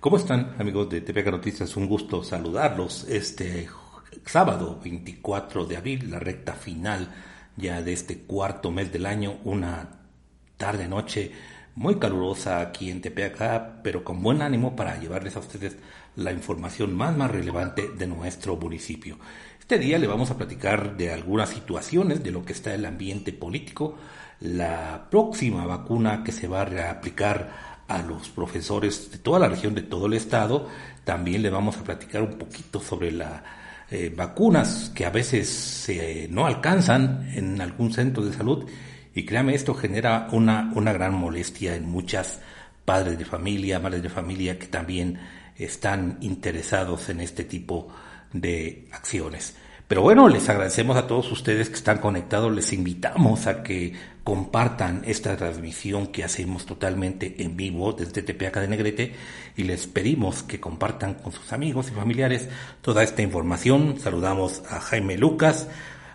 ¿Cómo están amigos de TPK Noticias? Un gusto saludarlos este sábado 24 de abril, la recta final ya de este cuarto mes del año, una tarde noche muy calurosa aquí en Tepeaca, pero con buen ánimo para llevarles a ustedes la información más más relevante de nuestro municipio. Este día le vamos a platicar de algunas situaciones de lo que está el ambiente político, la próxima vacuna que se va a aplicar a los profesores de toda la región, de todo el estado. También le vamos a platicar un poquito sobre las eh, vacunas que a veces no alcanzan en algún centro de salud. Y créame, esto genera una, una gran molestia en muchas padres de familia, madres de familia que también están interesados en este tipo de acciones. Pero bueno, les agradecemos a todos ustedes que están conectados, les invitamos a que compartan esta transmisión que hacemos totalmente en vivo desde Tepeaca de Negrete y les pedimos que compartan con sus amigos y familiares toda esta información. Saludamos a Jaime Lucas,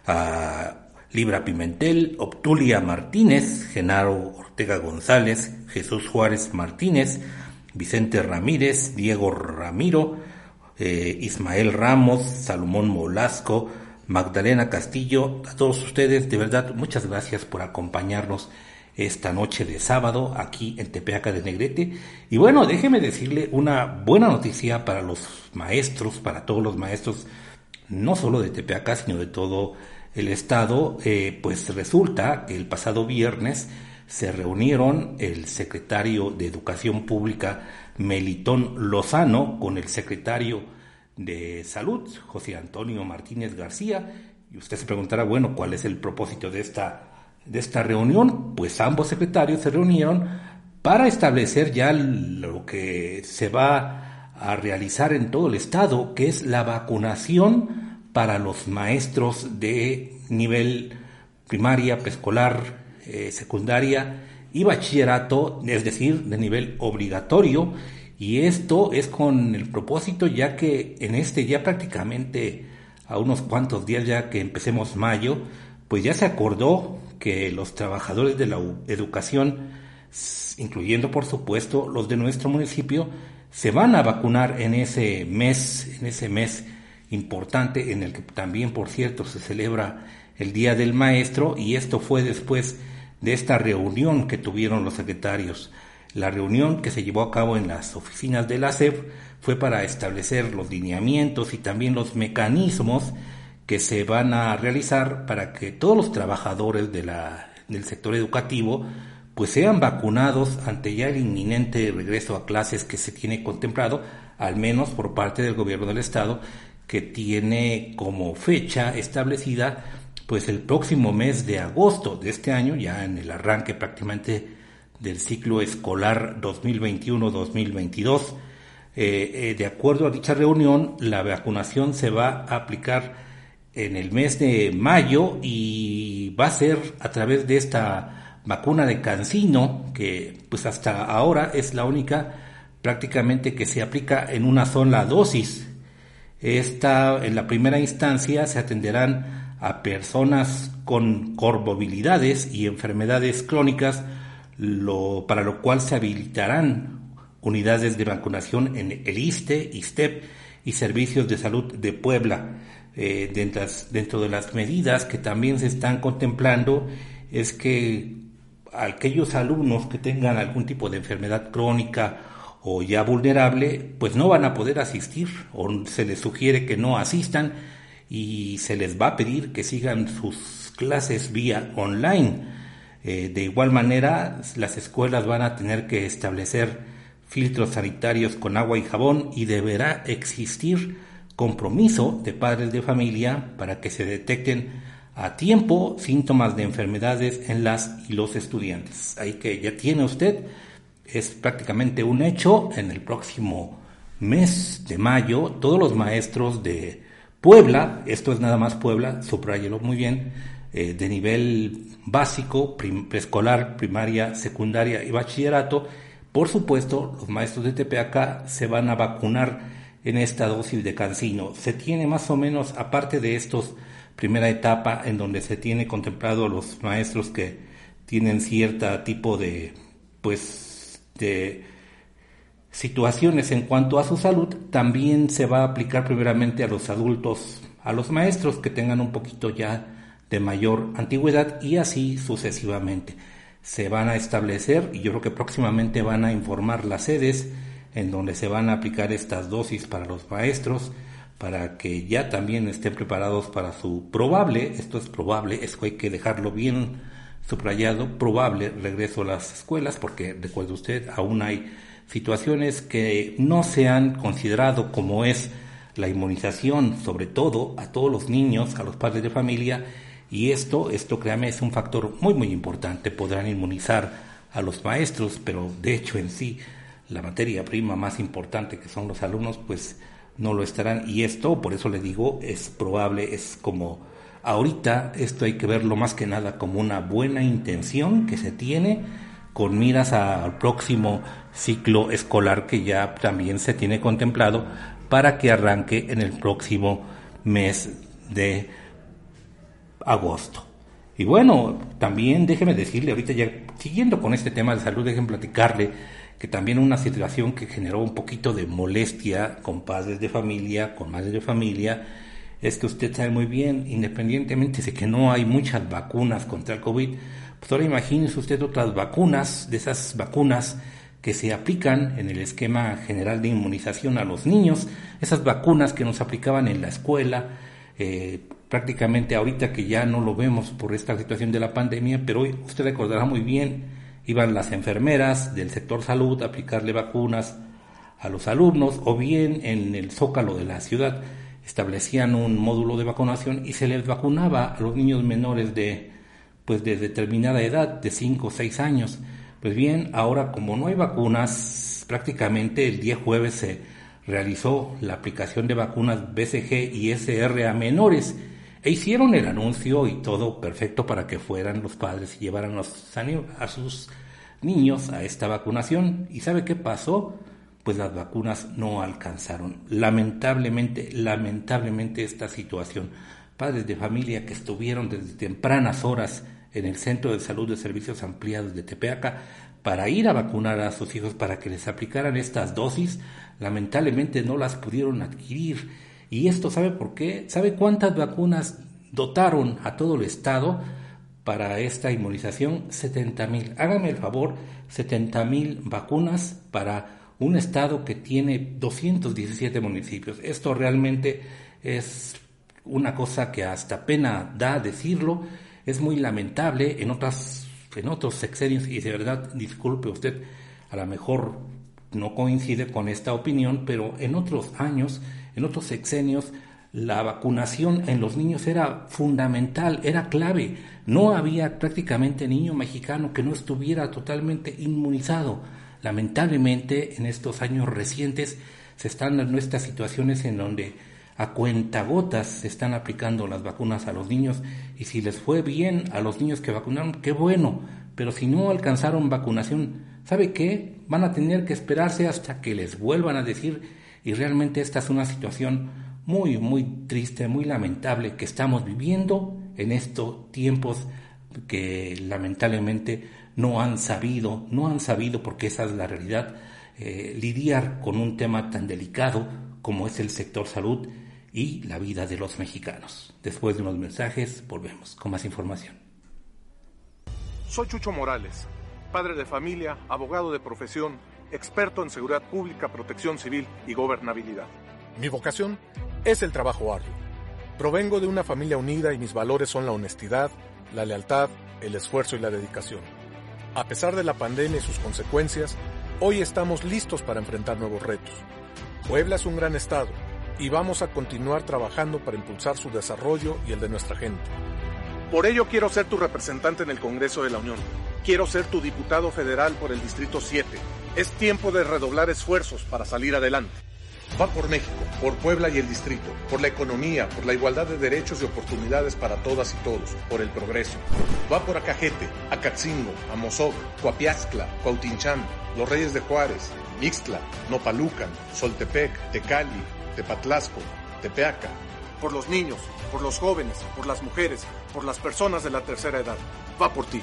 a Libra Pimentel, Obtulia Martínez, Genaro Ortega González, Jesús Juárez Martínez, Vicente Ramírez, Diego Ramiro, eh, Ismael Ramos, Salomón Molasco, Magdalena Castillo, a todos ustedes, de verdad, muchas gracias por acompañarnos esta noche de sábado aquí en Tepeaca de Negrete. Y bueno, déjeme decirle una buena noticia para los maestros, para todos los maestros, no solo de Tepeaca, sino de todo el estado. Eh, pues resulta que el pasado viernes se reunieron el secretario de Educación Pública Melitón Lozano con el secretario de Salud, José Antonio Martínez García. Y usted se preguntará, bueno, ¿cuál es el propósito de esta, de esta reunión? Pues ambos secretarios se reunieron para establecer ya lo que se va a realizar en todo el estado, que es la vacunación para los maestros de nivel primaria, preescolar, eh, secundaria y bachillerato, es decir, de nivel obligatorio. Y esto es con el propósito ya que en este ya prácticamente a unos cuantos días ya que empecemos mayo, pues ya se acordó que los trabajadores de la educación, incluyendo por supuesto los de nuestro municipio, se van a vacunar en ese mes, en ese mes importante en el que también, por cierto, se celebra el Día del Maestro y esto fue después de esta reunión que tuvieron los secretarios. La reunión que se llevó a cabo en las oficinas de la SEP fue para establecer los lineamientos y también los mecanismos que se van a realizar para que todos los trabajadores del sector educativo pues sean vacunados ante ya el inminente regreso a clases que se tiene contemplado, al menos por parte del gobierno del estado, que tiene como fecha establecida pues el próximo mes de agosto de este año, ya en el arranque prácticamente del ciclo escolar 2021-2022. Eh, eh, de acuerdo a dicha reunión, la vacunación se va a aplicar en el mes de mayo y va a ser a través de esta vacuna de Cancino, que pues hasta ahora es la única prácticamente que se aplica en una sola dosis. Esta, en la primera instancia, se atenderán a personas con comorbilidades y enfermedades crónicas, para lo cual se habilitarán unidades de vacunación en el ISTE, ISTEP y Servicios de Salud de Puebla. Eh, dentro, de las medidas que también se están contemplando es que aquellos alumnos que tengan algún tipo de enfermedad crónica o ya vulnerable, pues no van a poder asistir o se les sugiere que no asistan y se les va a pedir que sigan sus clases vía online. Eh, de igual manera, las escuelas van a tener que establecer filtros sanitarios con agua y jabón y deberá existir compromiso de padres de familia para que se detecten a tiempo síntomas de enfermedades en las y los estudiantes. Ahí que ya tiene usted, es prácticamente un hecho, en el próximo mes de mayo, todos los maestros de Puebla, esto es nada más Puebla, subrayelo muy bien, eh, de nivel básico, preescolar, primaria, secundaria y bachillerato, por supuesto, los maestros de TPAK se van a vacunar en esta dosis de cancino. Se tiene más o menos, aparte de estos, primera etapa en donde se tiene contemplado los maestros que tienen cierta tipo de, pues, de situaciones en cuanto a su salud, también se va a aplicar primeramente a los adultos, a los maestros que tengan un poquito ya de mayor antigüedad y así sucesivamente. Se van a establecer y yo creo que próximamente van a informar las sedes en donde se van a aplicar estas dosis para los maestros para que ya también estén preparados para su probable, esto es probable, es que hay que dejarlo bien subrayado, probable regreso a las escuelas, porque recuerde usted, aún hay situaciones que no se han considerado como es la inmunización, sobre todo a todos los niños, a los padres de familia, y esto, esto créame, es un factor muy, muy importante. Podrán inmunizar a los maestros, pero de hecho en sí, la materia prima más importante que son los alumnos, pues no lo estarán. Y esto, por eso le digo, es probable, es como ahorita, esto hay que verlo más que nada como una buena intención que se tiene con miras al próximo ciclo escolar que ya también se tiene contemplado para que arranque en el próximo mes de agosto. Y bueno, también déjeme decirle, ahorita ya siguiendo con este tema de salud, déjenme platicarle que también una situación que generó un poquito de molestia con padres de familia, con madres de familia, es que usted sabe muy bien, independientemente de que no hay muchas vacunas contra el COVID, pues ahora imagínese usted otras vacunas, de esas vacunas que se aplican en el esquema general de inmunización a los niños, esas vacunas que nos aplicaban en la escuela, eh, prácticamente ahorita que ya no lo vemos por esta situación de la pandemia, pero hoy usted recordará muy bien, iban las enfermeras del sector salud a aplicarle vacunas a los alumnos o bien en el zócalo de la ciudad establecían un módulo de vacunación y se les vacunaba a los niños menores de pues de determinada edad, de 5 o 6 años. Pues bien, ahora como no hay vacunas, prácticamente el día jueves se realizó la aplicación de vacunas BCG y SR a menores e hicieron el anuncio y todo perfecto para que fueran los padres y llevaran a sus niños a esta vacunación. ¿Y sabe qué pasó? Pues las vacunas no alcanzaron. Lamentablemente, lamentablemente esta situación. Padres de familia que estuvieron desde tempranas horas en el Centro de Salud de Servicios Ampliados de Tepeaca para ir a vacunar a sus hijos para que les aplicaran estas dosis, lamentablemente no las pudieron adquirir. Y esto sabe por qué? ¿Sabe cuántas vacunas dotaron a todo el Estado para esta inmunización? 70 mil. Hágame el favor, 70 mil vacunas para un Estado que tiene 217 municipios. Esto realmente es una cosa que hasta pena da decirlo es muy lamentable en otras en otros sexenios y de verdad disculpe usted a lo mejor no coincide con esta opinión pero en otros años en otros sexenios la vacunación en los niños era fundamental, era clave. No había prácticamente niño mexicano que no estuviera totalmente inmunizado. Lamentablemente, en estos años recientes se están dando estas situaciones en donde a cuentagotas se están aplicando las vacunas a los niños y si les fue bien a los niños que vacunaron, qué bueno, pero si no alcanzaron vacunación, ¿sabe qué? Van a tener que esperarse hasta que les vuelvan a decir y realmente esta es una situación muy, muy triste, muy lamentable que estamos viviendo en estos tiempos que lamentablemente no han sabido, no han sabido porque esa es la realidad, eh, lidiar con un tema tan delicado como es el sector salud y la vida de los mexicanos. Después de unos mensajes, volvemos con más información. Soy Chucho Morales, padre de familia, abogado de profesión, experto en seguridad pública, protección civil y gobernabilidad. Mi vocación es el trabajo arduo. Provengo de una familia unida y mis valores son la honestidad, la lealtad, el esfuerzo y la dedicación. A pesar de la pandemia y sus consecuencias, hoy estamos listos para enfrentar nuevos retos. Puebla es un gran estado y vamos a continuar trabajando para impulsar su desarrollo y el de nuestra gente. Por ello quiero ser tu representante en el Congreso de la Unión. Quiero ser tu diputado federal por el Distrito 7. Es tiempo de redoblar esfuerzos para salir adelante. Va por México, por Puebla y el distrito, por la economía, por la igualdad de derechos y oportunidades para todas y todos, por el progreso. Va por Acajete, Acatzingo, Amozoc, Coapiazcla, Cuautinchán, Los Reyes de Juárez, Ixtla, Nopalucan, Soltepec, Tecali, Tepatlasco, Tepeaca, por los niños, por los jóvenes, por las mujeres, por las personas de la tercera edad. Va por ti.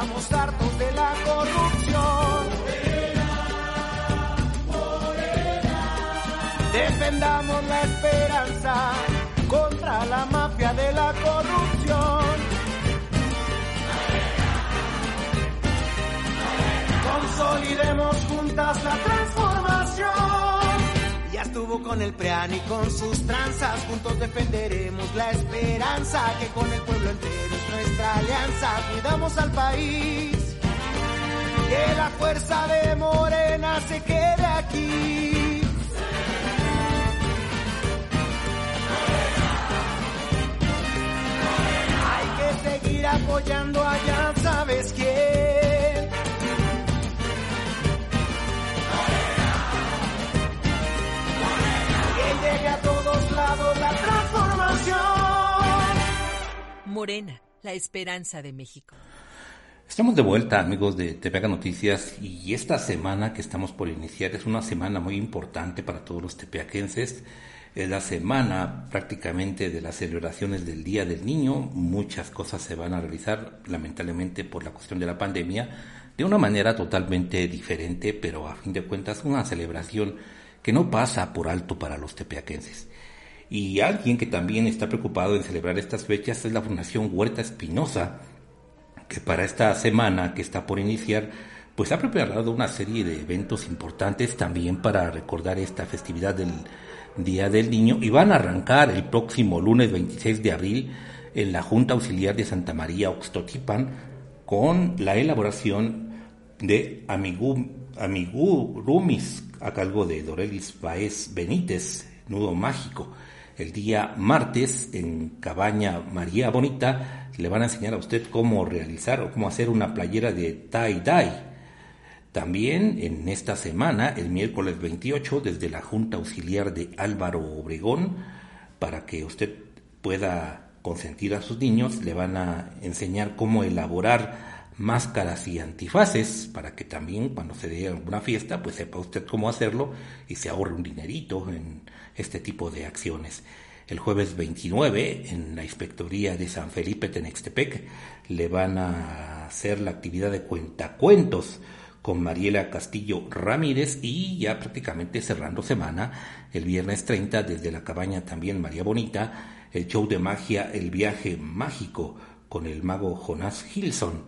Estamos hartos de la corrupción. Defendamos la esperanza contra la mafia de la corrupción. Consolidemos juntas la transformación. Con el PREAN y con sus tranzas. Juntos defenderemos la esperanza que con el pueblo entero es nuestra alianza. Cuidamos al país. Que la fuerza de Morena se quede aquí. seguir apoyando allá, ¿sabes quién? La esperanza de México. Estamos de vuelta, amigos de TVH Noticias, y esta semana que estamos por iniciar es una semana muy importante para todos los tepeaquenses es la semana prácticamente de las celebraciones del Día del Niño. Muchas cosas se van a realizar, lamentablemente por la cuestión de la pandemia, de una manera totalmente diferente, pero a fin de cuentas una celebración que no pasa por alto para los tepeaquenses. Y alguien que también está preocupado en celebrar estas fechas es la Fundación Huerta Espinosa, que para esta semana que está por iniciar, pues ha preparado una serie de eventos importantes también para recordar esta festividad del Día del Niño, y van a arrancar el próximo lunes 26 de abril en la Junta Auxiliar de Santa María Oxtotipan con la elaboración de Amigu, Amigurumis a cargo de Dorelis Baez Benítez, Nudo Mágico. El día martes en Cabaña María Bonita le van a enseñar a usted cómo realizar o cómo hacer una playera de tie-dye. También en esta semana, el miércoles 28, desde la Junta Auxiliar de Álvaro Obregón, para que usted pueda consentir a sus niños, le van a enseñar cómo elaborar máscaras y antifaces para que también cuando se dé alguna fiesta pues sepa usted cómo hacerlo y se ahorre un dinerito en este tipo de acciones. El jueves 29 en la inspectoría de San Felipe Tenextepec le van a hacer la actividad de cuentacuentos con Mariela Castillo Ramírez y ya prácticamente cerrando semana, el viernes 30 desde la cabaña también María Bonita, el show de magia El viaje mágico con el mago Jonás Gilson.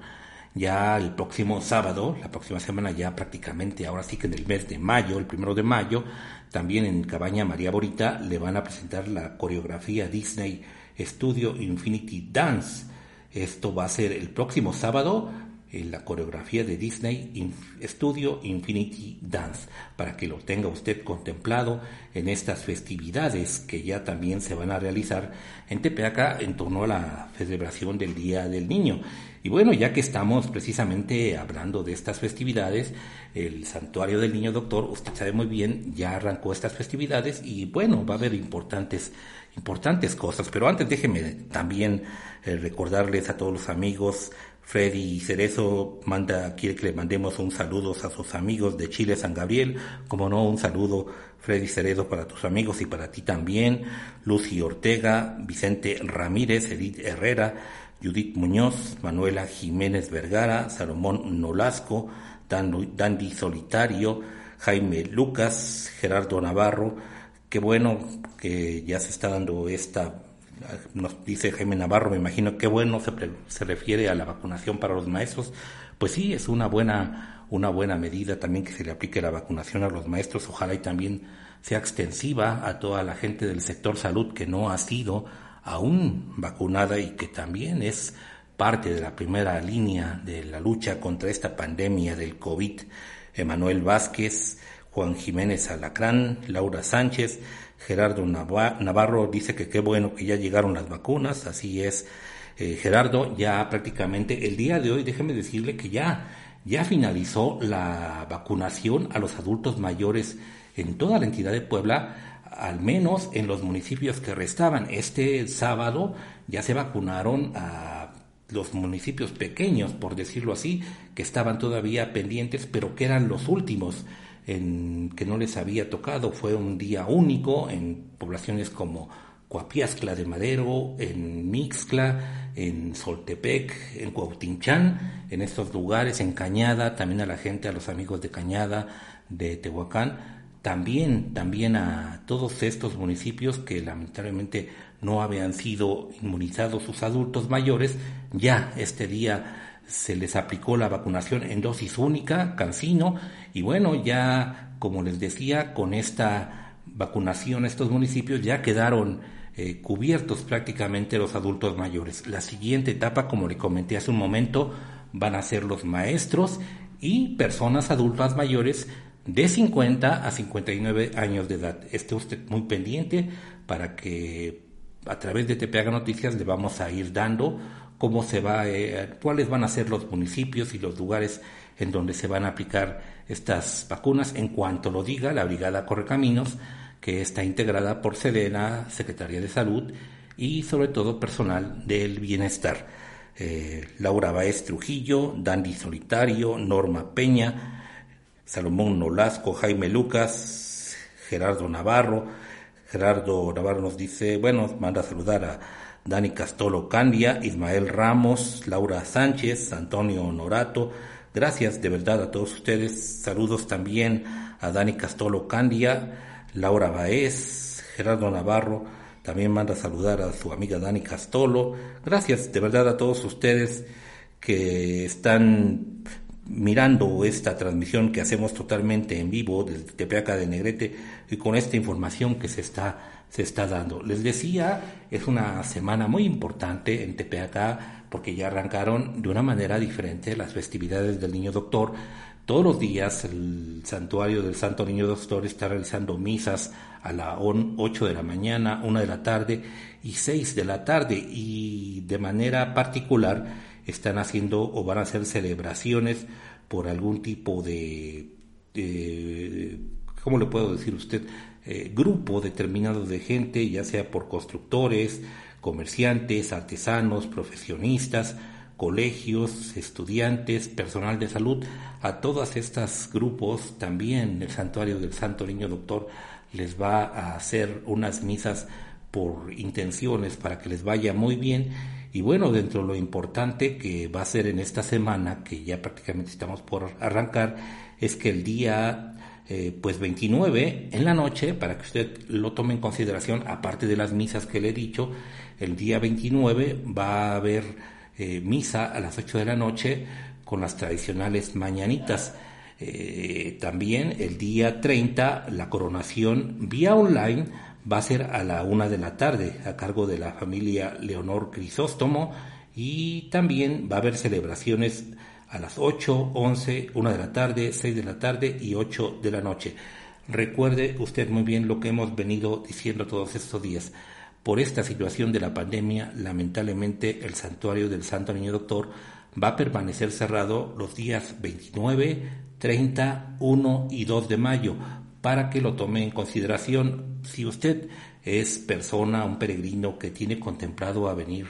Ya el próximo sábado, la próxima semana ya prácticamente, ahora sí que en el mes de mayo, el primero de mayo, también en Cabaña María Bonita le van a presentar la coreografía Disney Studio Infinity Dance. Esto va a ser el próximo sábado en la coreografía de Disney Studio Infinity Dance, para que lo tenga usted contemplado en estas festividades que ya también se van a realizar en Tepeaca en torno a la celebración del Día del Niño. Y bueno, ya que estamos precisamente hablando de estas festividades, el Santuario del Niño Doctor, usted sabe muy bien, ya arrancó estas festividades y bueno, va a haber importantes importantes cosas, pero antes déjeme también eh, recordarles a todos los amigos Freddy Cerezo manda, quiere que le mandemos un saludo a sus amigos de Chile, San Gabriel. Como no, un saludo, Freddy Cerezo, para tus amigos y para ti también. Lucy Ortega, Vicente Ramírez, Edith Herrera, Judith Muñoz, Manuela Jiménez Vergara, Salomón Nolasco, Dandy Solitario, Jaime Lucas, Gerardo Navarro. Qué bueno que ya se está dando esta nos dice Jaime Navarro, me imagino qué bueno se, se refiere a la vacunación para los maestros. Pues sí, es una buena, una buena medida también que se le aplique la vacunación a los maestros. Ojalá y también sea extensiva a toda la gente del sector salud que no ha sido aún vacunada y que también es parte de la primera línea de la lucha contra esta pandemia del COVID. Emanuel Vázquez, Juan Jiménez Alacrán, Laura Sánchez, Gerardo Navarro dice que qué bueno que ya llegaron las vacunas, así es. Eh, Gerardo, ya prácticamente el día de hoy, déjeme decirle que ya, ya finalizó la vacunación a los adultos mayores en toda la entidad de Puebla, al menos en los municipios que restaban. Este sábado ya se vacunaron a los municipios pequeños, por decirlo así, que estaban todavía pendientes, pero que eran los últimos en que no les había tocado. Fue un día único en poblaciones como Coapiazcla de Madero, en Mixcla, en Soltepec, en Cuautinchán, en estos lugares, en Cañada, también a la gente, a los amigos de Cañada, de Tehuacán, también, también a todos estos municipios que lamentablemente no habían sido inmunizados sus adultos mayores, ya este día se les aplicó la vacunación en dosis única, cancino, y bueno, ya como les decía, con esta vacunación estos municipios ya quedaron eh, cubiertos prácticamente los adultos mayores. La siguiente etapa, como le comenté hace un momento, van a ser los maestros y personas adultas mayores de 50 a 59 años de edad. Esté usted muy pendiente para que a través de TPAG Noticias le vamos a ir dando cómo se va, eh, cuáles van a ser los municipios y los lugares en donde se van a aplicar estas vacunas en cuanto lo diga la Brigada Correcaminos, que está integrada por Sedena, Secretaría de Salud y sobre todo personal del bienestar. Eh, Laura Baez Trujillo, Dandy Solitario, Norma Peña, Salomón Nolasco, Jaime Lucas, Gerardo Navarro. Gerardo Navarro nos dice, bueno, manda a saludar a Dani Castolo Candia, Ismael Ramos, Laura Sánchez, Antonio Norato. Gracias de verdad a todos ustedes. Saludos también a Dani Castolo Candia, Laura Baez, Gerardo Navarro. También manda a saludar a su amiga Dani Castolo. Gracias de verdad a todos ustedes que están mirando esta transmisión que hacemos totalmente en vivo desde Tepeaca de Negrete y con esta información que se está se está dando. Les decía, es una semana muy importante en Tepeaca porque ya arrancaron de una manera diferente las festividades del Niño Doctor. Todos los días el santuario del Santo Niño Doctor está realizando misas a las 8 de la mañana, 1 de la tarde y 6 de la tarde y de manera particular están haciendo o van a hacer celebraciones por algún tipo de, de ¿cómo le puedo decir usted? Eh, grupo determinado de gente, ya sea por constructores, comerciantes, artesanos, profesionistas, colegios, estudiantes, personal de salud, a todos estos grupos también el santuario del Santo Niño Doctor les va a hacer unas misas por intenciones para que les vaya muy bien y bueno, dentro de lo importante que va a ser en esta semana, que ya prácticamente estamos por arrancar, es que el día eh, pues 29 en la noche, para que usted lo tome en consideración, aparte de las misas que le he dicho, el día 29 va a haber eh, misa a las 8 de la noche con las tradicionales mañanitas. Eh, también el día 30 la coronación vía online va a ser a la una de la tarde a cargo de la familia Leonor Crisóstomo y también va a haber celebraciones a las 8, 11, 1 de la tarde, 6 de la tarde y 8 de la noche. Recuerde usted muy bien lo que hemos venido diciendo todos estos días. Por esta situación de la pandemia, lamentablemente el santuario del Santo Niño Doctor va a permanecer cerrado los días 29, 30, 1 y 2 de mayo para que lo tome en consideración si usted es persona, un peregrino que tiene contemplado venir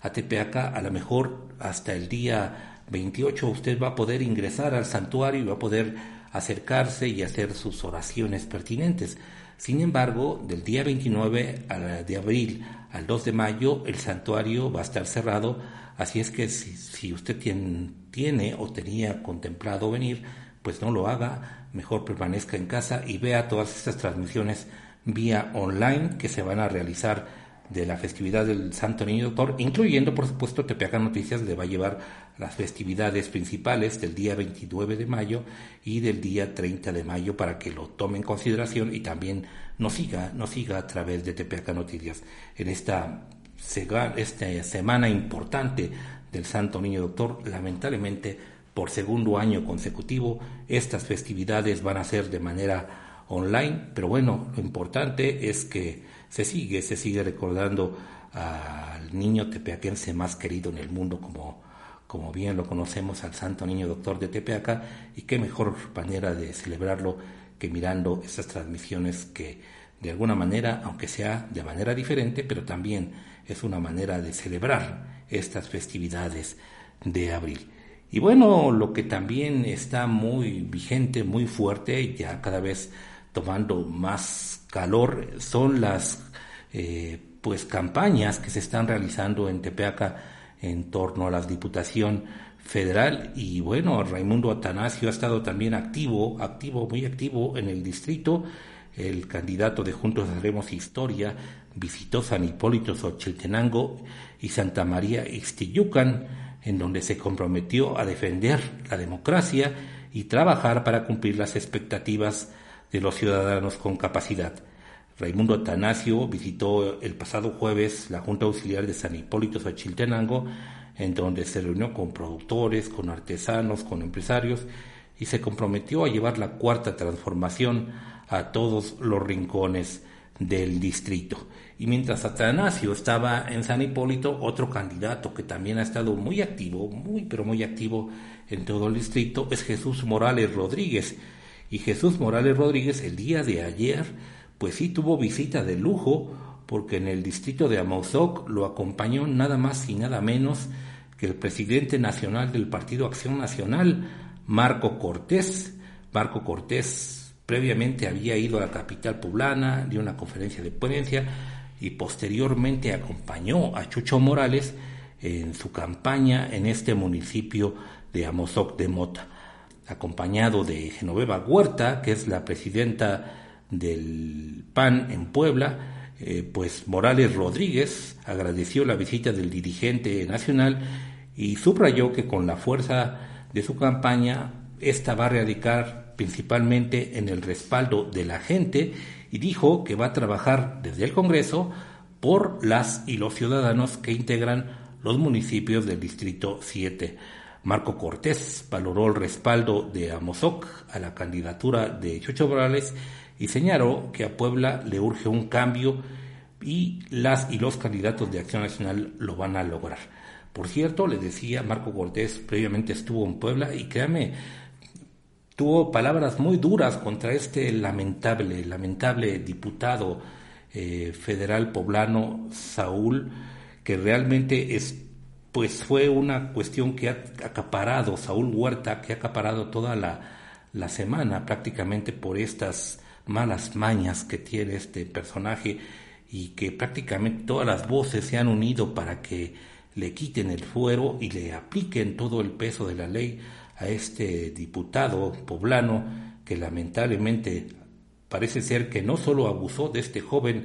a Tepeaca, a lo mejor hasta el día 28 usted va a poder ingresar al santuario y va a poder acercarse y hacer sus oraciones pertinentes. Sin embargo, del día 29 de abril al 2 de mayo el santuario va a estar cerrado, así es que si, usted tiene, tiene, o tenía contemplado venir, pues no lo haga, mejor permanezca en casa y vea todas estas transmisiones vía online que se van a realizar de la festividad del Santo Niño Doctor, incluyendo por supuesto Tepeaca Noticias le va a llevar las festividades principales del día 29 de mayo y del día 30 de mayo para que lo tome en consideración y también nos siga, nos siga a través de Tepeaca Noticias. En esta, esta semana importante del Santo Niño Doctor, lamentablemente por segundo año consecutivo estas festividades van a ser de manera online, pero bueno, lo importante es que se sigue, se sigue recordando al niño tepeaquense más querido en el mundo como, como bien lo conocemos al Santo Niño Doctor de Tepeaca y qué mejor manera de celebrarlo que mirando estas transmisiones que de alguna manera, aunque sea de manera diferente, pero también es una manera de celebrar estas festividades de abril. Y bueno, lo que también está muy vigente, muy fuerte, ya cada vez tomando más calor, son las eh, pues campañas que se están realizando en Tepeaca en torno a la Diputación Federal y bueno, Raimundo Atanasio ha estado también activo, activo, muy activo en el distrito. El candidato de Juntos Haremos Historia visitó San Hipólito Xochiltenango y Santa María Ixtiyucan, en donde se comprometió a defender la democracia y trabajar para cumplir las expectativas de los ciudadanos con capacidad. Raimundo Atanasio visitó el pasado jueves la Junta Auxiliar de San Hipólito Xochiltenango, en donde se reunió con productores, con artesanos, con empresarios y se comprometió a llevar la cuarta transformación a todos los rincones del distrito. Y mientras Atanasio estaba en San Hipólito, otro candidato que también ha estado muy activo, muy pero muy activo en todo el distrito, es Jesús Morales Rodríguez. Y Jesús Morales Rodríguez el día de ayer, pues sí tuvo visita de lujo, porque en el distrito de Amauzoc lo acompañó nada más y nada menos que el presidente nacional del Partido Acción Nacional, Marco Cortés. Marco Cortés previamente había ido a la capital poblana, dio una conferencia de ponencia y posteriormente acompañó a Chucho Morales en su campaña en este municipio de Amozoc de Mota, acompañado de Genoveva Huerta, que es la presidenta del PAN en Puebla, eh, pues Morales Rodríguez agradeció la visita del dirigente nacional y subrayó que con la fuerza de su campaña, esta va a radicar principalmente en el respaldo de la gente y dijo que va a trabajar desde el Congreso por las y los ciudadanos que integran los municipios del Distrito 7. Marco Cortés valoró el respaldo de Amozoc a la candidatura de Chucho Morales y señaló que a Puebla le urge un cambio y las y los candidatos de Acción Nacional lo van a lograr. Por cierto, le decía, Marco Cortés previamente estuvo en Puebla y créame, tuvo palabras muy duras contra este lamentable, lamentable diputado eh, federal poblano Saúl, que realmente es, pues fue una cuestión que ha acaparado, Saúl Huerta, que ha acaparado toda la, la semana prácticamente por estas malas mañas que tiene este personaje y que prácticamente todas las voces se han unido para que le quiten el fuero y le apliquen todo el peso de la ley a este diputado poblano que lamentablemente parece ser que no solo abusó de este joven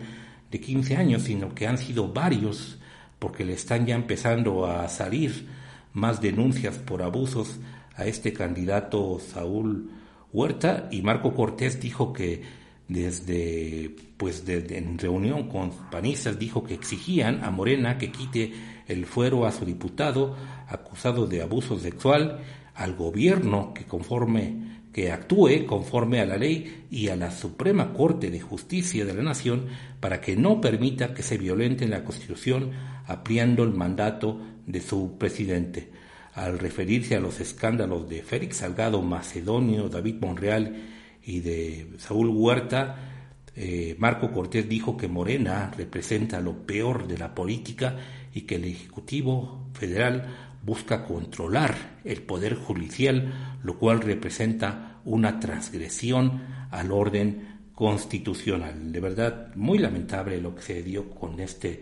de 15 años, sino que han sido varios, porque le están ya empezando a salir más denuncias por abusos a este candidato Saúl Huerta. Y Marco Cortés dijo que desde pues en reunión con panistas dijo que exigían a Morena que quite el fuero a su diputado acusado de abuso sexual, al gobierno que conforme que actúe conforme a la ley y a la Suprema Corte de Justicia de la Nación para que no permita que se violente la Constitución ampliando el mandato de su presidente. Al referirse a los escándalos de Félix Salgado Macedonio, David Monreal y de Saúl Huerta, eh, Marco Cortés dijo que Morena representa lo peor de la política y que el Ejecutivo Federal busca controlar el poder judicial, lo cual representa una transgresión al orden constitucional. De verdad, muy lamentable lo que se dio con este,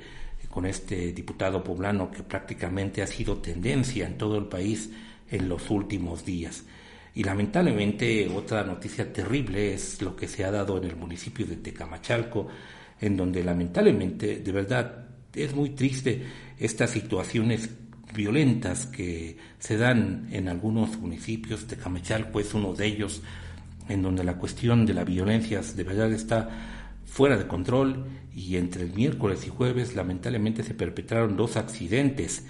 con este diputado poblano que prácticamente ha sido tendencia en todo el país en los últimos días. Y lamentablemente otra noticia terrible es lo que se ha dado en el municipio de Tecamachalco, en donde lamentablemente, de verdad, es muy triste estas situaciones violentas que se dan en algunos municipios. Tecamachalco es uno de ellos, en donde la cuestión de la violencia de verdad está fuera de control y entre el miércoles y jueves lamentablemente se perpetraron dos accidentes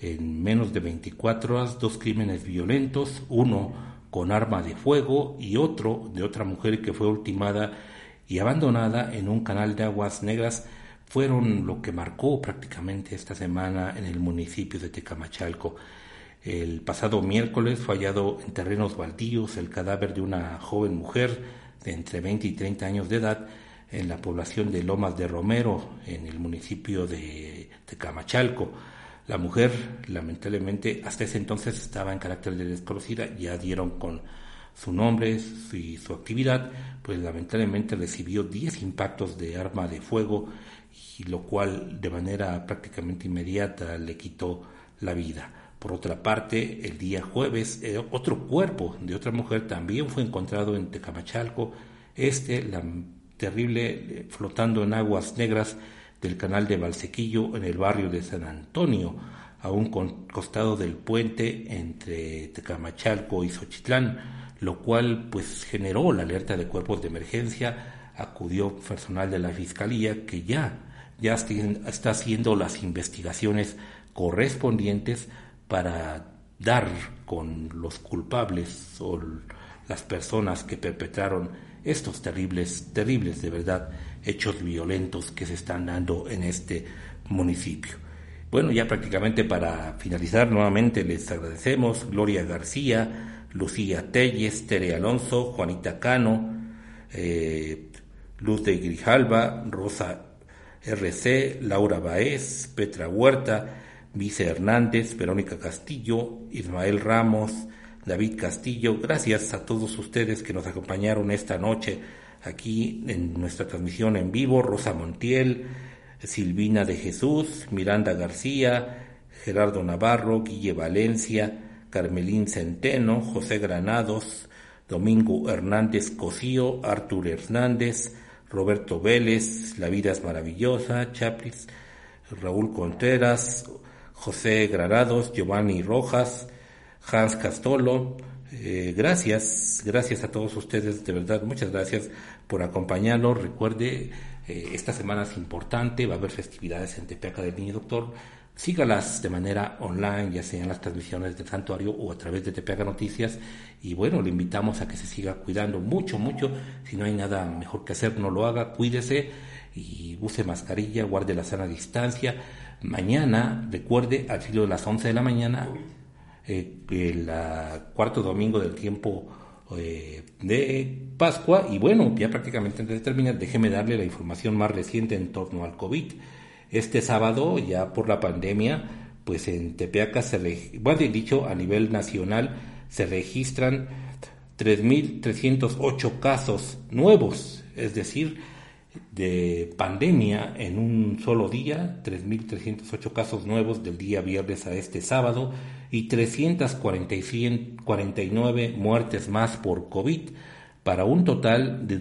En menos de 24 horas, dos crímenes violentos, uno con arma de fuego y otro de otra mujer que fue ultimada y abandonada en un canal de aguas negras fueron lo que marcó prácticamente esta semana en el municipio de Tecamachalco. El pasado miércoles fue hallado en terrenos baldíos el cadáver de una joven mujer de entre 20 y 30 años de edad en la población de Lomas de Romero, en el municipio de Tecamachalco. La mujer, lamentablemente, hasta ese entonces estaba en carácter de desconocida, ya dieron con su nombre y su actividad, pues lamentablemente recibió 10 impactos de arma de fuego, y lo cual de manera prácticamente inmediata le quitó la vida. Por otra parte, el día jueves, eh, otro cuerpo de otra mujer también fue encontrado en Tecamachalco, este, la terrible, eh, flotando en aguas negras del canal de Valsequillo en el barrio de San Antonio, a un costado del puente entre Tecamachalco y Xochitlán lo cual pues generó la alerta de cuerpos de emergencia, acudió personal de la Fiscalía que ya, ya está haciendo las investigaciones correspondientes para dar con los culpables o las personas que perpetraron estos terribles, terribles de verdad hechos violentos que se están dando en este municipio. Bueno, ya prácticamente para finalizar nuevamente les agradecemos Gloria García, Lucía Telles, Tere Alonso, Juanita Cano, eh, Luz de Grijalva, Rosa RC, Laura Baez, Petra Huerta, Vice Hernández, Verónica Castillo, Ismael Ramos, David Castillo. Gracias a todos ustedes que nos acompañaron esta noche aquí en nuestra transmisión en vivo. Rosa Montiel, Silvina de Jesús, Miranda García, Gerardo Navarro, Guille Valencia, Carmelín Centeno, José Granados, Domingo Hernández Cosío, Artur Hernández, Roberto Vélez, La Vida es Maravillosa, Chaplis, Raúl Contreras, José Granados, Giovanni Rojas, Hans Castolo. Eh, gracias, gracias a todos ustedes, de verdad, muchas gracias por acompañarnos. Recuerde, eh, esta semana es importante, va a haber festividades en Tepeaca del Niño Doctor sígalas de manera online, ya sea en las transmisiones del santuario o a través de Tepeaga Noticias. Y bueno, le invitamos a que se siga cuidando mucho, mucho. Si no hay nada mejor que hacer, no lo haga, cuídese y use mascarilla, guarde la sana distancia. Mañana, recuerde, al filo de las 11 de la mañana, eh, el cuarto domingo del tiempo eh, de Pascua. Y bueno, ya prácticamente antes de terminar, déjeme darle la información más reciente en torno al COVID. Este sábado, ya por la pandemia, pues en Tepeaca se, bueno, dicho a nivel nacional, se registran 3.308 casos nuevos, es decir, de pandemia en un solo día, 3.308 casos nuevos del día viernes a este sábado y 349 muertes más por COVID para un total de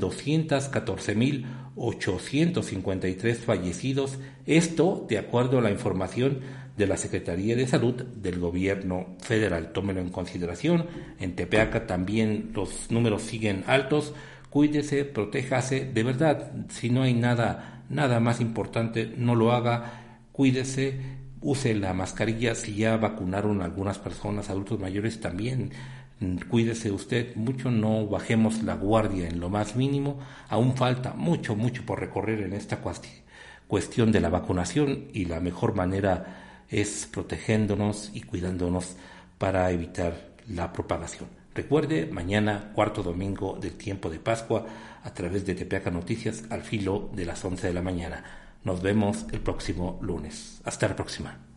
214.853 fallecidos, esto de acuerdo a la información de la Secretaría de Salud del Gobierno Federal. Tómelo en consideración. En Tepeaca también los números siguen altos. Cuídese, protéjase. De verdad, si no hay nada, nada más importante, no lo haga. Cuídese, use la mascarilla. Si ya vacunaron algunas personas, adultos mayores, también cuídese usted mucho, no bajemos la guardia en lo más mínimo, aún falta mucho, mucho por recorrer en esta cuestión de la vacunación y la mejor manera es protegiéndonos y cuidándonos para evitar la propagación. Recuerde, mañana, cuarto domingo del tiempo de Pascua, a través de Tepeaca Noticias, al filo de las 11 de la mañana. Nos vemos el próximo lunes. Hasta la próxima.